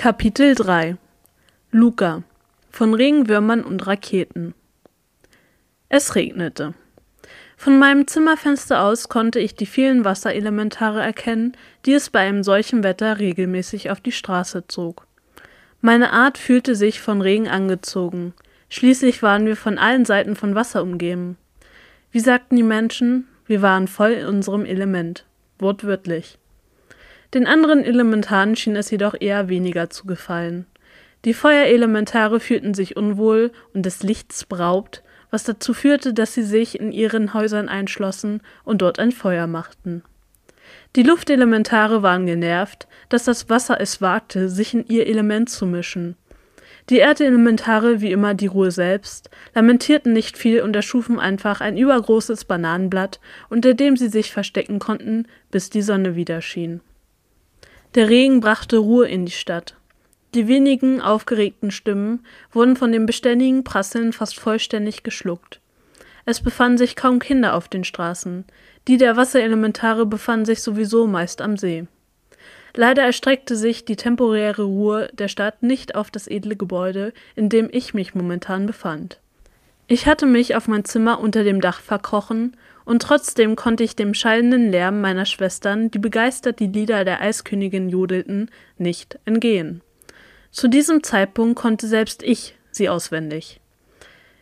Kapitel 3 Luca von Regenwürmern und Raketen Es regnete. Von meinem Zimmerfenster aus konnte ich die vielen Wasserelementare erkennen, die es bei einem solchen Wetter regelmäßig auf die Straße zog. Meine Art fühlte sich von Regen angezogen. Schließlich waren wir von allen Seiten von Wasser umgeben. Wie sagten die Menschen, wir waren voll in unserem Element. Wortwörtlich. Den anderen Elementaren schien es jedoch eher weniger zu gefallen. Die Feuerelementare fühlten sich unwohl und des Lichts beraubt, was dazu führte, dass sie sich in ihren Häusern einschlossen und dort ein Feuer machten. Die Luftelementare waren genervt, dass das Wasser es wagte, sich in ihr Element zu mischen. Die Erdelementare, wie immer die Ruhe selbst, lamentierten nicht viel und erschufen einfach ein übergroßes Bananenblatt, unter dem sie sich verstecken konnten, bis die Sonne wieder schien. Der Regen brachte Ruhe in die Stadt. Die wenigen aufgeregten Stimmen wurden von dem beständigen Prasseln fast vollständig geschluckt. Es befanden sich kaum Kinder auf den Straßen. Die der Wasserelementare befanden sich sowieso meist am See. Leider erstreckte sich die temporäre Ruhe der Stadt nicht auf das edle Gebäude, in dem ich mich momentan befand. Ich hatte mich auf mein Zimmer unter dem Dach verkrochen und trotzdem konnte ich dem schallenden Lärm meiner Schwestern, die begeistert die Lieder der Eiskönigin jodelten, nicht entgehen. Zu diesem Zeitpunkt konnte selbst ich sie auswendig.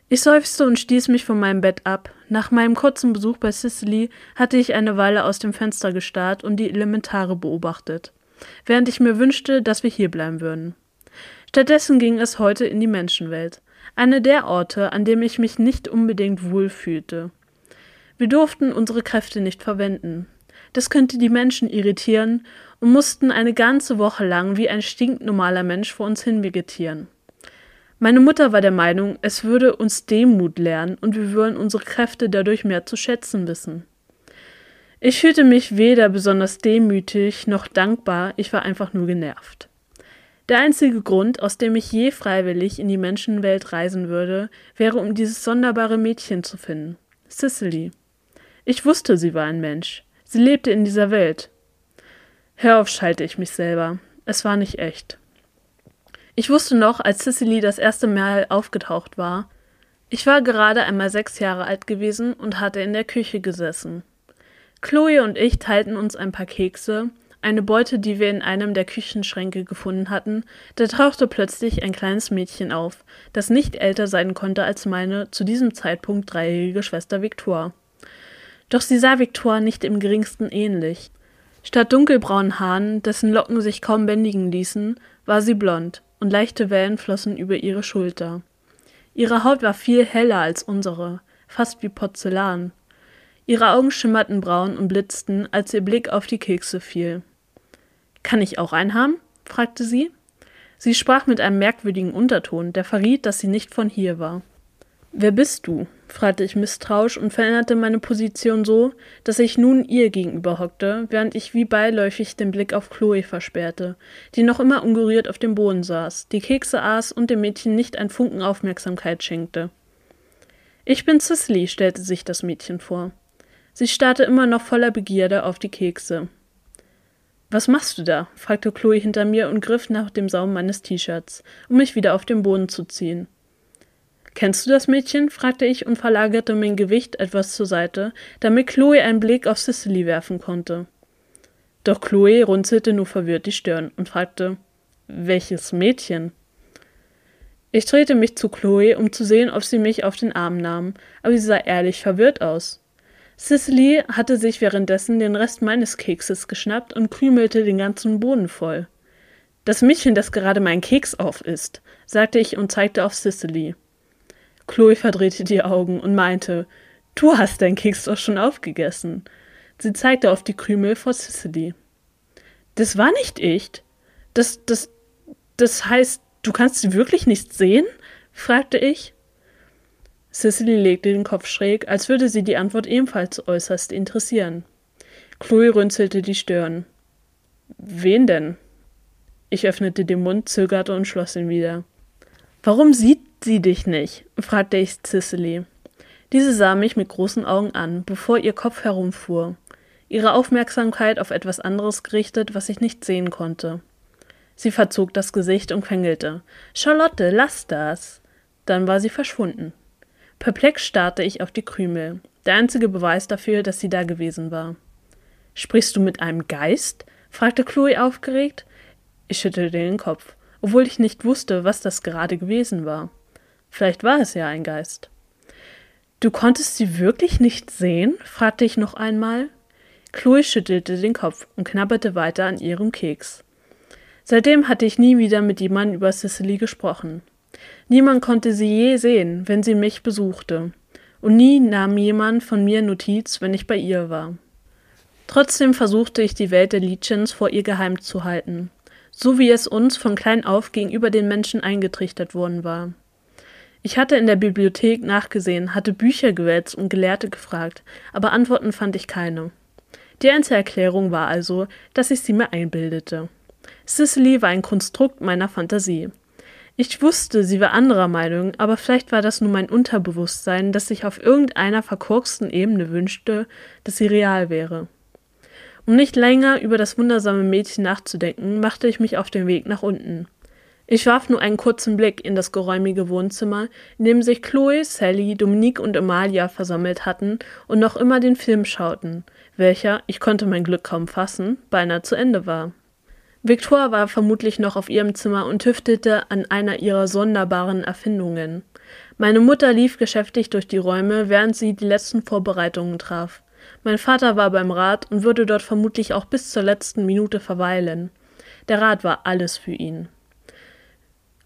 Ich seufzte und stieß mich von meinem Bett ab. Nach meinem kurzen Besuch bei Cicely hatte ich eine Weile aus dem Fenster gestarrt und die Elementare beobachtet, während ich mir wünschte, dass wir hierbleiben würden. Stattdessen ging es heute in die Menschenwelt, eine der Orte, an dem ich mich nicht unbedingt wohl fühlte. Wir durften unsere Kräfte nicht verwenden. Das könnte die Menschen irritieren und mussten eine ganze Woche lang wie ein stinknormaler Mensch vor uns hin vegetieren. Meine Mutter war der Meinung, es würde uns Demut lernen und wir würden unsere Kräfte dadurch mehr zu schätzen wissen. Ich fühlte mich weder besonders demütig noch dankbar, ich war einfach nur genervt. Der einzige Grund, aus dem ich je freiwillig in die Menschenwelt reisen würde, wäre, um dieses sonderbare Mädchen zu finden. Cicely. Ich wusste, sie war ein Mensch. Sie lebte in dieser Welt. Hör auf, schalte ich mich selber. Es war nicht echt. Ich wusste noch, als Cicely das erste Mal aufgetaucht war. Ich war gerade einmal sechs Jahre alt gewesen und hatte in der Küche gesessen. Chloe und ich teilten uns ein paar Kekse, eine Beute, die wir in einem der Küchenschränke gefunden hatten, da tauchte plötzlich ein kleines Mädchen auf, das nicht älter sein konnte als meine zu diesem Zeitpunkt dreijährige Schwester Victoire. Doch sie sah Victoire nicht im geringsten ähnlich. Statt dunkelbraunen Haaren, dessen Locken sich kaum bändigen ließen, war sie blond, und leichte Wellen flossen über ihre Schulter. Ihre Haut war viel heller als unsere, fast wie Porzellan. Ihre Augen schimmerten braun und blitzten, als ihr Blick auf die Kekse fiel. Kann ich auch einen haben? fragte sie. Sie sprach mit einem merkwürdigen Unterton, der verriet, dass sie nicht von hier war. Wer bist du? Fragte ich misstrauisch und veränderte meine Position so, dass ich nun ihr gegenüber hockte, während ich wie beiläufig den Blick auf Chloe versperrte, die noch immer ungerührt auf dem Boden saß, die Kekse aß und dem Mädchen nicht ein Funken Aufmerksamkeit schenkte. Ich bin Cicely, stellte sich das Mädchen vor. Sie starrte immer noch voller Begierde auf die Kekse. Was machst du da? fragte Chloe hinter mir und griff nach dem Saum meines T-Shirts, um mich wieder auf den Boden zu ziehen. Kennst du das Mädchen? fragte ich und verlagerte mein Gewicht etwas zur Seite, damit Chloe einen Blick auf Cicely werfen konnte. Doch Chloe runzelte nur verwirrt die Stirn und fragte, welches Mädchen? Ich drehte mich zu Chloe, um zu sehen, ob sie mich auf den Arm nahm, aber sie sah ehrlich verwirrt aus. Cicely hatte sich währenddessen den Rest meines Kekses geschnappt und krümelte den ganzen Boden voll. Das Mädchen, das gerade meinen Keks auf isst, sagte ich und zeigte auf Cicely. Chloe verdrehte die Augen und meinte, Du hast deinen Keks doch schon aufgegessen. Sie zeigte auf die Krümel vor Cicely. Das war nicht echt. Das, das, das heißt, du kannst sie wirklich nicht sehen? fragte ich. Cicely legte den Kopf schräg, als würde sie die Antwort ebenfalls äußerst interessieren. Chloe runzelte die Stirn. Wen denn? Ich öffnete den Mund, zögerte und schloss ihn wieder. Warum sieht sie dich nicht? fragte ich Cicely. Diese sah mich mit großen Augen an, bevor ihr Kopf herumfuhr, ihre Aufmerksamkeit auf etwas anderes gerichtet, was ich nicht sehen konnte. Sie verzog das Gesicht und quengelte. Charlotte, lass das. Dann war sie verschwunden. Perplex starrte ich auf die Krümel. Der einzige Beweis dafür, dass sie da gewesen war. Sprichst du mit einem Geist? fragte Chloe aufgeregt. Ich schüttelte den Kopf, obwohl ich nicht wusste, was das gerade gewesen war. Vielleicht war es ja ein Geist. Du konntest sie wirklich nicht sehen? fragte ich noch einmal. Chloe schüttelte den Kopf und knabberte weiter an ihrem Keks. Seitdem hatte ich nie wieder mit jemandem über Cicely gesprochen. Niemand konnte sie je sehen, wenn sie mich besuchte, und nie nahm jemand von mir Notiz, wenn ich bei ihr war. Trotzdem versuchte ich die Welt der Legions vor ihr geheim zu halten, so wie es uns von klein auf gegenüber den Menschen eingetrichtert worden war. Ich hatte in der Bibliothek nachgesehen, hatte Bücher gewälzt und Gelehrte gefragt, aber Antworten fand ich keine. Die einzige Erklärung war also, dass ich sie mir einbildete. Cicely war ein Konstrukt meiner Fantasie. Ich wusste, sie war anderer Meinung, aber vielleicht war das nur mein Unterbewusstsein, das sich auf irgendeiner verkorksten Ebene wünschte, dass sie real wäre. Um nicht länger über das wundersame Mädchen nachzudenken, machte ich mich auf den Weg nach unten. Ich warf nur einen kurzen Blick in das geräumige Wohnzimmer, in dem sich Chloe, Sally, Dominique und Amalia versammelt hatten und noch immer den Film schauten, welcher, ich konnte mein Glück kaum fassen, beinahe zu Ende war. Victoire war vermutlich noch auf ihrem Zimmer und tüftelte an einer ihrer sonderbaren Erfindungen. Meine Mutter lief geschäftig durch die Räume, während sie die letzten Vorbereitungen traf. Mein Vater war beim Rat und würde dort vermutlich auch bis zur letzten Minute verweilen. Der Rat war alles für ihn.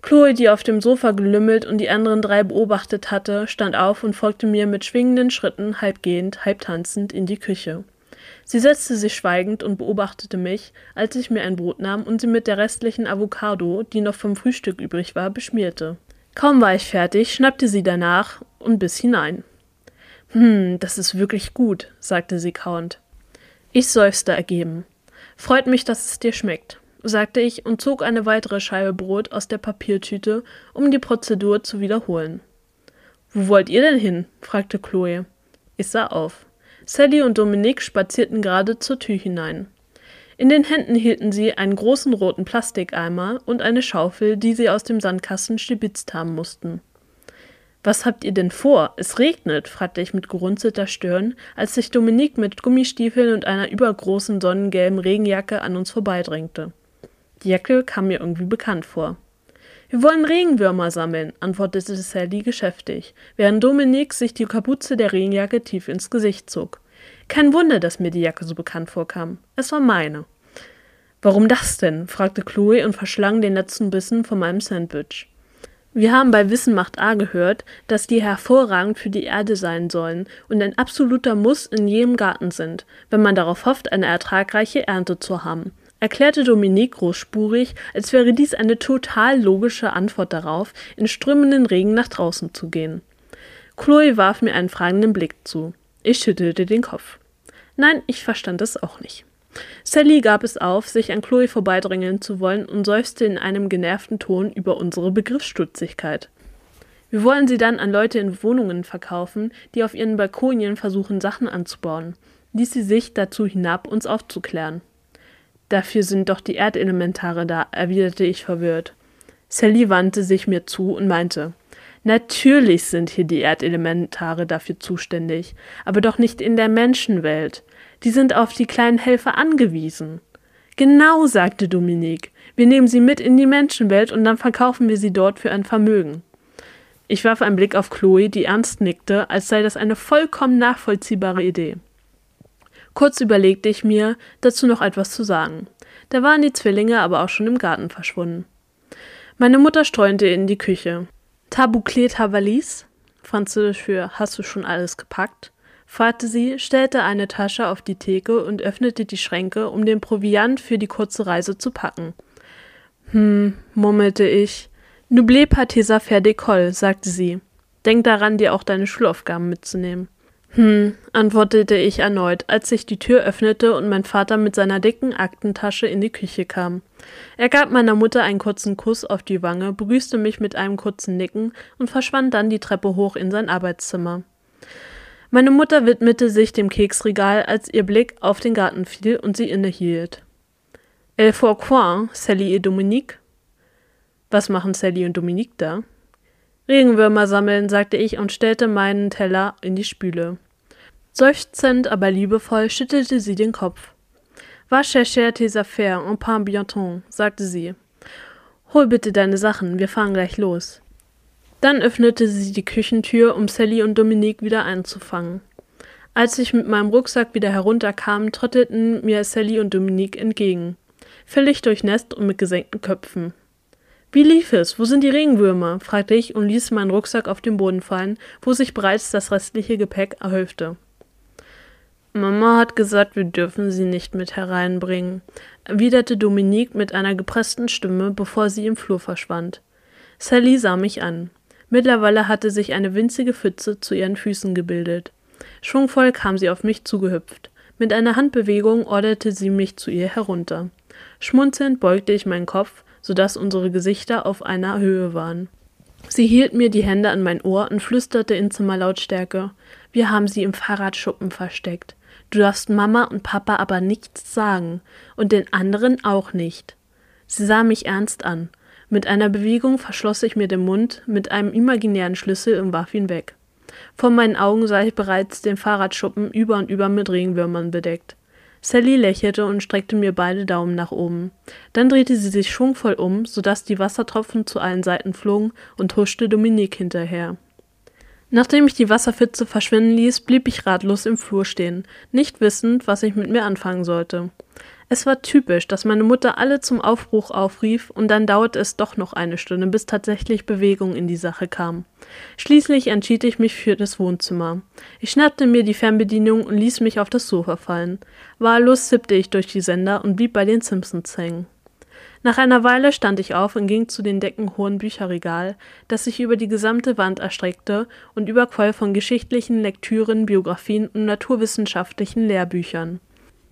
Chloe, die auf dem Sofa gelümmelt und die anderen drei beobachtet hatte, stand auf und folgte mir mit schwingenden Schritten, halb gehend, halb tanzend, in die Küche. Sie setzte sich schweigend und beobachtete mich, als ich mir ein Brot nahm und sie mit der restlichen Avocado, die noch vom Frühstück übrig war, beschmierte. Kaum war ich fertig, schnappte sie danach und biss hinein. Hm, das ist wirklich gut, sagte sie kauend. Ich seufzte ergeben. Freut mich, dass es dir schmeckt, sagte ich und zog eine weitere Scheibe Brot aus der Papiertüte, um die Prozedur zu wiederholen. Wo wollt ihr denn hin? fragte Chloe. Ich sah auf. Sally und Dominique spazierten gerade zur Tür hinein. In den Händen hielten sie einen großen roten Plastikeimer und eine Schaufel, die sie aus dem Sandkasten stibitzt haben mussten. Was habt ihr denn vor? Es regnet, fragte ich mit gerunzelter Stirn, als sich Dominique mit Gummistiefeln und einer übergroßen sonnengelben Regenjacke an uns vorbeidrängte. Die Jacke kam mir irgendwie bekannt vor. Wir wollen Regenwürmer sammeln, antwortete Sally geschäftig, während Dominique sich die Kapuze der Regenjacke tief ins Gesicht zog. Kein Wunder, dass mir die Jacke so bekannt vorkam. Es war meine. Warum das denn? fragte Chloe und verschlang den letzten Bissen von meinem Sandwich. Wir haben bei Wissen macht A gehört, dass die hervorragend für die Erde sein sollen und ein absoluter Muss in jedem Garten sind, wenn man darauf hofft, eine ertragreiche Ernte zu haben, erklärte Dominique großspurig, als wäre dies eine total logische Antwort darauf, in strömenden Regen nach draußen zu gehen. Chloe warf mir einen fragenden Blick zu. Ich schüttelte den Kopf. Nein, ich verstand es auch nicht. Sally gab es auf, sich an Chloe vorbeidrängeln zu wollen und seufzte in einem genervten Ton über unsere Begriffsstutzigkeit. Wir wollen sie dann an Leute in Wohnungen verkaufen, die auf ihren Balkonien versuchen, Sachen anzubauen, ließ sie sich dazu hinab, uns aufzuklären. Dafür sind doch die Erdelementare da, erwiderte ich verwirrt. Sally wandte sich mir zu und meinte, Natürlich sind hier die Erdelementare dafür zuständig, aber doch nicht in der Menschenwelt. Die sind auf die kleinen Helfer angewiesen. Genau, sagte Dominique. Wir nehmen sie mit in die Menschenwelt und dann verkaufen wir sie dort für ein Vermögen. Ich warf einen Blick auf Chloe, die ernst nickte, als sei das eine vollkommen nachvollziehbare Idee. Kurz überlegte ich mir, dazu noch etwas zu sagen. Da waren die Zwillinge aber auch schon im Garten verschwunden. Meine Mutter streunte in die Küche. Tabouclet Havalis, französisch für Hast du schon alles gepackt? fragte sie, stellte eine Tasche auf die Theke und öffnete die Schränke, um den Proviant für die kurze Reise zu packen. Hm, murmelte ich. N'oublie pas tes affaires d'école, sagte sie. Denk daran, dir auch deine Schulaufgaben mitzunehmen. Hm, antwortete ich erneut, als sich die Tür öffnete und mein Vater mit seiner dicken Aktentasche in die Küche kam. Er gab meiner Mutter einen kurzen Kuss auf die Wange, begrüßte mich mit einem kurzen Nicken und verschwand dann die Treppe hoch in sein Arbeitszimmer. Meine Mutter widmete sich dem Keksregal, als ihr Blick auf den Garten fiel und sie innehielt. Elle faut quoi, Sally et Dominique? Was machen Sally und Dominique da? Regenwürmer sammeln, sagte ich und stellte meinen Teller in die Spüle. Seufzend, aber liebevoll schüttelte sie den Kopf. Va chercher tes affaires, en pas bientôt, sagte sie. Hol bitte deine Sachen, wir fahren gleich los. Dann öffnete sie die Küchentür, um Sally und Dominique wieder einzufangen. Als ich mit meinem Rucksack wieder herunterkam, trotteten mir Sally und Dominique entgegen. Völlig durchnässt und mit gesenkten Köpfen. Wie lief es? Wo sind die Regenwürmer? fragte ich und ließ meinen Rucksack auf den Boden fallen, wo sich bereits das restliche Gepäck erhäufte. Mama hat gesagt, wir dürfen sie nicht mit hereinbringen, erwiderte Dominique mit einer gepressten Stimme, bevor sie im Flur verschwand. Sally sah mich an. Mittlerweile hatte sich eine winzige Pfütze zu ihren Füßen gebildet. Schwungvoll kam sie auf mich zugehüpft. Mit einer Handbewegung orderte sie mich zu ihr herunter. Schmunzelnd beugte ich meinen Kopf, so dass unsere Gesichter auf einer Höhe waren. Sie hielt mir die Hände an mein Ohr und flüsterte in Zimmerlautstärke. Wir haben sie im Fahrradschuppen versteckt. Du darfst Mama und Papa aber nichts sagen und den anderen auch nicht. Sie sah mich ernst an. Mit einer Bewegung verschloss ich mir den Mund mit einem imaginären Schlüssel und warf ihn weg. Vor meinen Augen sah ich bereits den Fahrradschuppen über und über mit Regenwürmern bedeckt. Sally lächelte und streckte mir beide Daumen nach oben. Dann drehte sie sich schwungvoll um, sodass die Wassertropfen zu allen Seiten flogen und huschte Dominique hinterher. Nachdem ich die Wasserpfütze verschwinden ließ, blieb ich ratlos im Flur stehen, nicht wissend, was ich mit mir anfangen sollte. Es war typisch, dass meine Mutter alle zum Aufbruch aufrief und dann dauerte es doch noch eine Stunde, bis tatsächlich Bewegung in die Sache kam. Schließlich entschied ich mich für das Wohnzimmer. Ich schnappte mir die Fernbedienung und ließ mich auf das Sofa fallen. Wahllos zippte ich durch die Sender und blieb bei den Simpsons hängen. Nach einer Weile stand ich auf und ging zu dem deckenhohen Bücherregal, das sich über die gesamte Wand erstreckte und überquoll von geschichtlichen Lektüren, Biografien und naturwissenschaftlichen Lehrbüchern.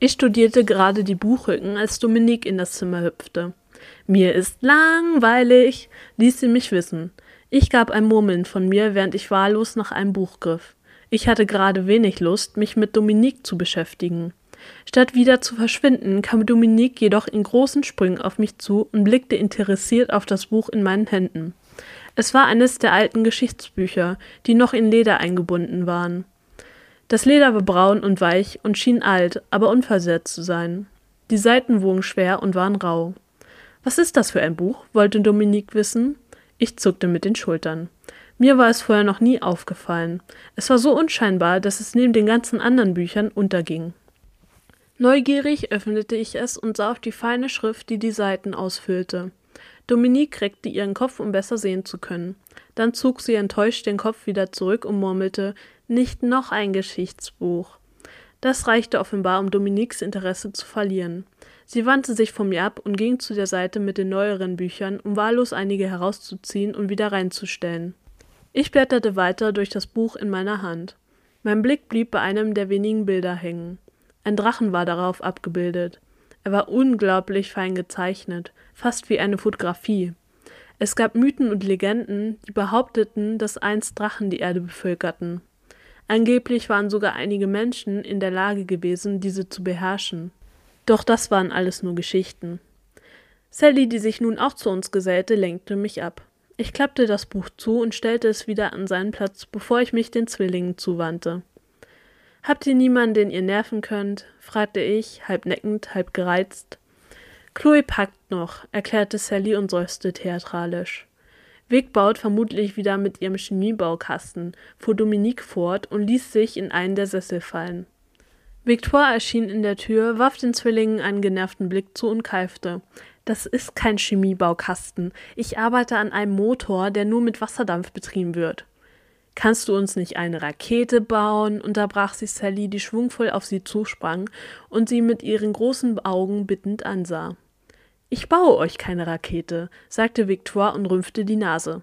Ich studierte gerade die Buchrücken, als Dominique in das Zimmer hüpfte. Mir ist langweilig, ließ sie mich wissen. Ich gab ein Murmeln von mir, während ich wahllos nach einem Buch griff. Ich hatte gerade wenig Lust, mich mit Dominique zu beschäftigen. Statt wieder zu verschwinden, kam Dominique jedoch in großen Sprüngen auf mich zu und blickte interessiert auf das Buch in meinen Händen. Es war eines der alten Geschichtsbücher, die noch in Leder eingebunden waren. Das Leder war braun und weich und schien alt, aber unversehrt zu sein. Die Seiten wogen schwer und waren rau. Was ist das für ein Buch? wollte Dominique wissen. Ich zuckte mit den Schultern. Mir war es vorher noch nie aufgefallen. Es war so unscheinbar, dass es neben den ganzen anderen Büchern unterging. Neugierig öffnete ich es und sah auf die feine Schrift, die die Seiten ausfüllte. Dominique reckte ihren Kopf, um besser sehen zu können. Dann zog sie enttäuscht den Kopf wieder zurück und murmelte nicht noch ein Geschichtsbuch. Das reichte offenbar, um Dominiques Interesse zu verlieren. Sie wandte sich von mir ab und ging zu der Seite mit den neueren Büchern, um wahllos einige herauszuziehen und wieder reinzustellen. Ich blätterte weiter durch das Buch in meiner Hand. Mein Blick blieb bei einem der wenigen Bilder hängen. Ein Drachen war darauf abgebildet. Er war unglaublich fein gezeichnet, fast wie eine Fotografie. Es gab Mythen und Legenden, die behaupteten, dass einst Drachen die Erde bevölkerten. Angeblich waren sogar einige Menschen in der Lage gewesen, diese zu beherrschen. Doch das waren alles nur Geschichten. Sally, die sich nun auch zu uns gesellte, lenkte mich ab. Ich klappte das Buch zu und stellte es wieder an seinen Platz, bevor ich mich den Zwillingen zuwandte. Habt ihr niemanden, den ihr nerven könnt? fragte ich, halb neckend, halb gereizt. Chloe packt noch, erklärte Sally und seufzte theatralisch. Vic baut vermutlich wieder mit ihrem Chemiebaukasten, fuhr Dominique fort und ließ sich in einen der Sessel fallen. Victoire erschien in der Tür, warf den Zwillingen einen genervten Blick zu und keifte. Das ist kein Chemiebaukasten. Ich arbeite an einem Motor, der nur mit Wasserdampf betrieben wird. Kannst du uns nicht eine Rakete bauen? unterbrach sie Sally, die schwungvoll auf sie zusprang und sie mit ihren großen Augen bittend ansah. Ich baue euch keine Rakete, sagte Victor und rümpfte die Nase.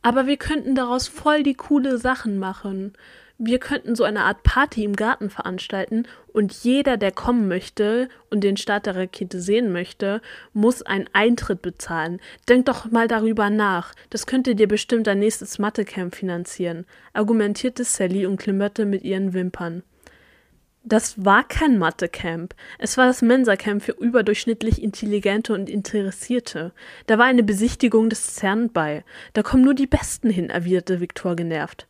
Aber wir könnten daraus voll die coole Sachen machen. Wir könnten so eine Art Party im Garten veranstalten und jeder, der kommen möchte und den Start der Rakete sehen möchte, muss einen Eintritt bezahlen. Denk doch mal darüber nach. Das könnte dir bestimmt dein nächstes Mathecamp finanzieren, argumentierte Sally und klimperte mit ihren Wimpern. Das war kein Mathe-Camp. Es war das Mensa-Camp für überdurchschnittlich Intelligente und Interessierte. Da war eine Besichtigung des CERN bei. Da kommen nur die Besten hin, erwiderte Viktor genervt.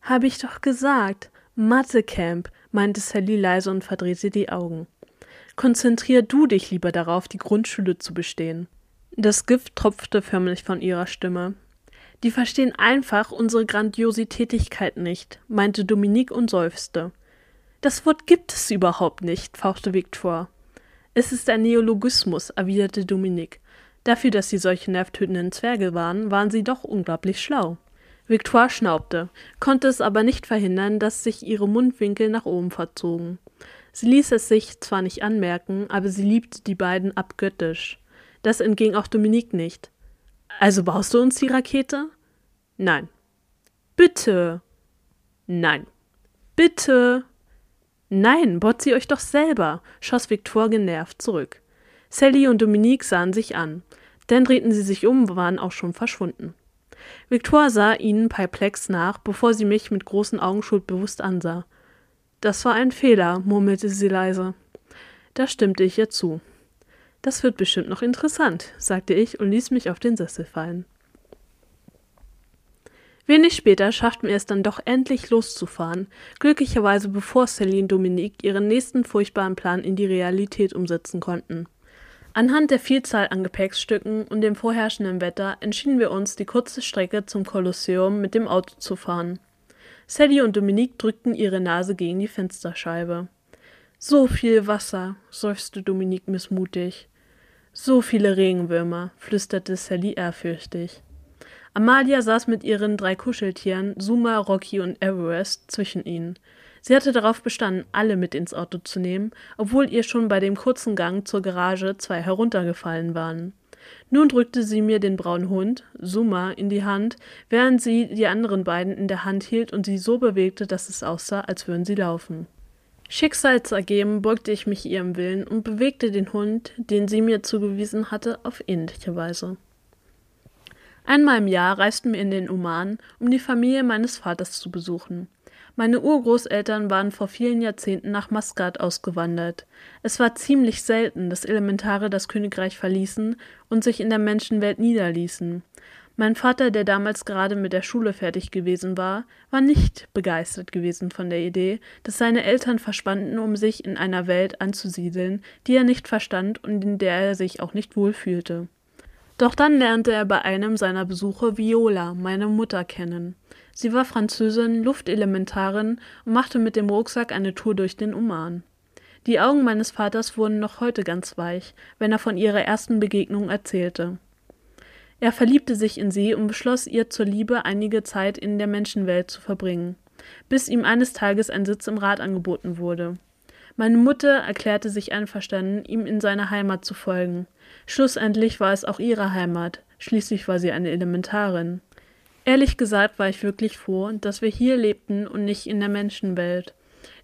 Habe ich doch gesagt. Mathe-Camp, meinte Sally leise und verdrehte die Augen. Konzentrier du dich lieber darauf, die Grundschule zu bestehen. Das Gift tropfte förmlich von ihrer Stimme. Die verstehen einfach unsere Grandiositätigkeit nicht, meinte Dominique und seufzte. Das Wort gibt es überhaupt nicht, fauchte Victor. Es ist ein Neologismus, erwiderte Dominique. Dafür, dass sie solche nervtötenden Zwerge waren, waren sie doch unglaublich schlau. Victoire schnaubte, konnte es aber nicht verhindern, dass sich ihre Mundwinkel nach oben verzogen. Sie ließ es sich zwar nicht anmerken, aber sie liebte die beiden abgöttisch. Das entging auch Dominique nicht. Also baust du uns die Rakete? Nein. Bitte. Nein. Bitte. Nein, baut sie euch doch selber, schoss Victor genervt zurück. Sally und Dominique sahen sich an. Dann drehten sie sich um, waren auch schon verschwunden. Victor sah ihnen perplex nach, bevor sie mich mit großen Augen schuldbewusst ansah. Das war ein Fehler, murmelte sie leise. Da stimmte ich ihr zu. Das wird bestimmt noch interessant, sagte ich und ließ mich auf den Sessel fallen. Wenig später schafften wir es dann doch endlich loszufahren, glücklicherweise bevor Celine Dominique ihren nächsten furchtbaren Plan in die Realität umsetzen konnten. Anhand der Vielzahl an Gepäckstücken und dem vorherrschenden Wetter entschieden wir uns, die kurze Strecke zum Kolosseum mit dem Auto zu fahren. Sally und Dominique drückten ihre Nase gegen die Fensterscheibe. So viel Wasser, seufzte Dominique missmutig. So viele Regenwürmer, flüsterte Sally ehrfürchtig. Amalia saß mit ihren drei Kuscheltieren, Suma, Rocky und Everest, zwischen ihnen. Sie hatte darauf bestanden, alle mit ins Auto zu nehmen, obwohl ihr schon bei dem kurzen Gang zur Garage zwei heruntergefallen waren. Nun drückte sie mir den braunen Hund, Suma, in die Hand, während sie die anderen beiden in der Hand hielt und sie so bewegte, dass es aussah, als würden sie laufen. Schicksalsergeben beugte ich mich ihrem Willen und bewegte den Hund, den sie mir zugewiesen hatte, auf ähnliche Weise. Einmal im Jahr reisten wir in den Oman, um die Familie meines Vaters zu besuchen. Meine Urgroßeltern waren vor vielen Jahrzehnten nach Maskat ausgewandert. Es war ziemlich selten, dass Elementare das Königreich verließen und sich in der Menschenwelt niederließen. Mein Vater, der damals gerade mit der Schule fertig gewesen war, war nicht begeistert gewesen von der Idee, dass seine Eltern verschwanden, um sich in einer Welt anzusiedeln, die er nicht verstand und in der er sich auch nicht wohlfühlte. Doch dann lernte er bei einem seiner Besuche Viola, meine Mutter, kennen. Sie war Französin, Luftelementarin und machte mit dem Rucksack eine Tour durch den Oman. Die Augen meines Vaters wurden noch heute ganz weich, wenn er von ihrer ersten Begegnung erzählte. Er verliebte sich in sie und beschloss, ihr zur Liebe einige Zeit in der Menschenwelt zu verbringen, bis ihm eines Tages ein Sitz im Rat angeboten wurde. Meine Mutter erklärte sich einverstanden, ihm in seine Heimat zu folgen. Schlussendlich war es auch ihre Heimat, schließlich war sie eine Elementarin. Ehrlich gesagt war ich wirklich froh, dass wir hier lebten und nicht in der Menschenwelt.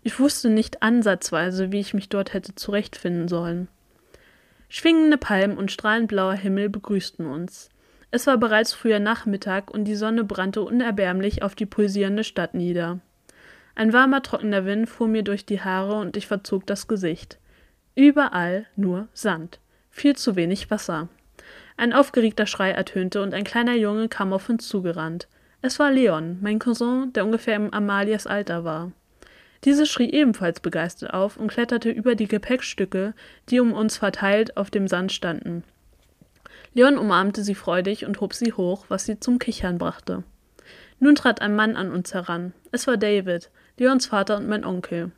Ich wusste nicht ansatzweise, wie ich mich dort hätte zurechtfinden sollen. Schwingende Palmen und strahlend blauer Himmel begrüßten uns. Es war bereits früher Nachmittag und die Sonne brannte unerbärmlich auf die pulsierende Stadt nieder. Ein warmer, trockener Wind fuhr mir durch die Haare und ich verzog das Gesicht. Überall nur Sand viel zu wenig Wasser. Ein aufgeregter Schrei ertönte und ein kleiner Junge kam auf uns zugerannt. Es war Leon, mein Cousin, der ungefähr im Amalias Alter war. Diese schrie ebenfalls begeistert auf und kletterte über die Gepäckstücke, die um uns verteilt auf dem Sand standen. Leon umarmte sie freudig und hob sie hoch, was sie zum Kichern brachte. Nun trat ein Mann an uns heran. Es war David, Leons Vater und mein Onkel.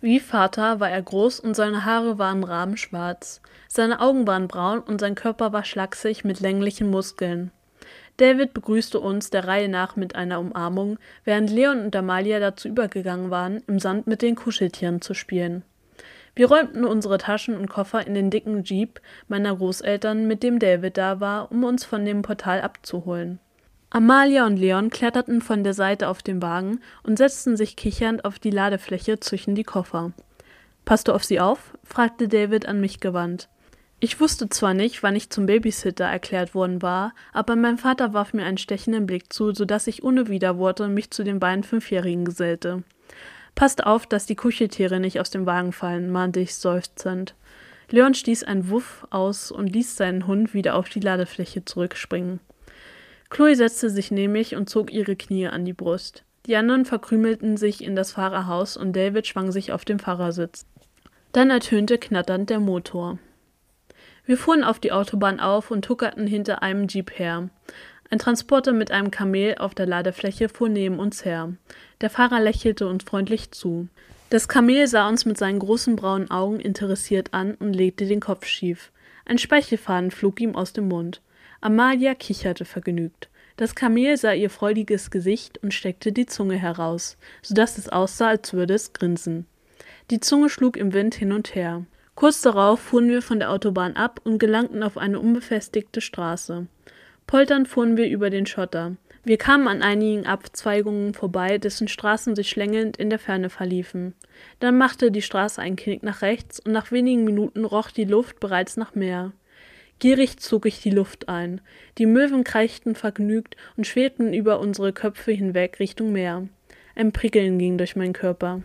Wie Vater war er groß und seine Haare waren rabenschwarz. Seine Augen waren braun und sein Körper war schlaksig mit länglichen Muskeln. David begrüßte uns der Reihe nach mit einer Umarmung, während Leon und Amalia dazu übergegangen waren, im Sand mit den Kuscheltieren zu spielen. Wir räumten unsere Taschen und Koffer in den dicken Jeep meiner Großeltern, mit dem David da war, um uns von dem Portal abzuholen. Amalia und Leon kletterten von der Seite auf den Wagen und setzten sich kichernd auf die Ladefläche zwischen die Koffer. Passt du auf sie auf? fragte David an mich gewandt. Ich wusste zwar nicht, wann ich zum Babysitter erklärt worden war, aber mein Vater warf mir einen stechenden Blick zu, so dass ich ohne Widerworte mich zu den beiden Fünfjährigen gesellte. Passt auf, dass die Kuscheltiere nicht aus dem Wagen fallen, mahnte ich seufzend. Leon stieß einen Wuff aus und ließ seinen Hund wieder auf die Ladefläche zurückspringen. Chloe setzte sich nämlich und zog ihre Knie an die Brust. Die anderen verkrümelten sich in das Fahrerhaus und David schwang sich auf dem Fahrersitz. Dann ertönte knatternd der Motor. Wir fuhren auf die Autobahn auf und tuckerten hinter einem Jeep her. Ein Transporter mit einem Kamel auf der Ladefläche fuhr neben uns her. Der Fahrer lächelte uns freundlich zu. Das Kamel sah uns mit seinen großen braunen Augen interessiert an und legte den Kopf schief. Ein Speichelfaden flog ihm aus dem Mund. Amalia kicherte vergnügt. Das Kamel sah ihr freudiges Gesicht und steckte die Zunge heraus, so dass es aussah, als würde es grinsen. Die Zunge schlug im Wind hin und her. Kurz darauf fuhren wir von der Autobahn ab und gelangten auf eine unbefestigte Straße. Polternd fuhren wir über den Schotter. Wir kamen an einigen Abzweigungen vorbei, dessen Straßen sich schlängelnd in der Ferne verliefen. Dann machte die Straße einen Knick nach rechts und nach wenigen Minuten roch die Luft bereits nach Meer. Gierig zog ich die Luft ein. Die Möwen kreischten vergnügt und schwebten über unsere Köpfe hinweg Richtung Meer. Ein Prickeln ging durch meinen Körper.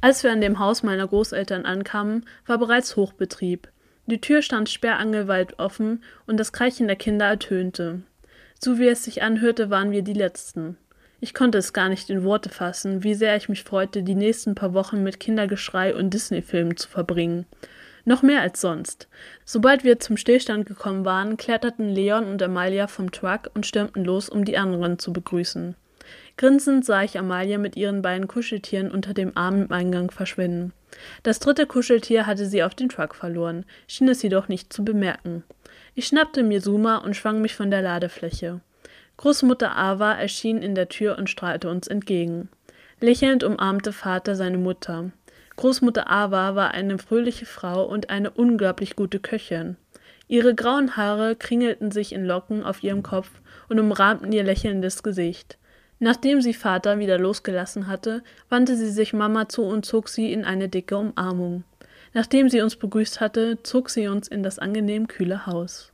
Als wir an dem Haus meiner Großeltern ankamen, war bereits Hochbetrieb. Die Tür stand sperrangelweit offen und das Kreischen der Kinder ertönte. So wie es sich anhörte, waren wir die Letzten. Ich konnte es gar nicht in Worte fassen, wie sehr ich mich freute, die nächsten paar Wochen mit Kindergeschrei und Disney-Filmen zu verbringen. Noch mehr als sonst. Sobald wir zum Stillstand gekommen waren, kletterten Leon und Amalia vom Truck und stürmten los, um die anderen zu begrüßen. Grinsend sah ich Amalia mit ihren beiden Kuscheltieren unter dem Arm im Eingang verschwinden. Das dritte Kuscheltier hatte sie auf den Truck verloren, schien es jedoch nicht zu bemerken. Ich schnappte mir Suma und schwang mich von der Ladefläche. Großmutter Ava erschien in der Tür und strahlte uns entgegen. Lächelnd umarmte Vater seine Mutter. Großmutter Ava war eine fröhliche Frau und eine unglaublich gute Köchin. Ihre grauen Haare kringelten sich in Locken auf ihrem Kopf und umrahmten ihr lächelndes Gesicht. Nachdem sie Vater wieder losgelassen hatte, wandte sie sich Mama zu und zog sie in eine dicke Umarmung. Nachdem sie uns begrüßt hatte, zog sie uns in das angenehm kühle Haus.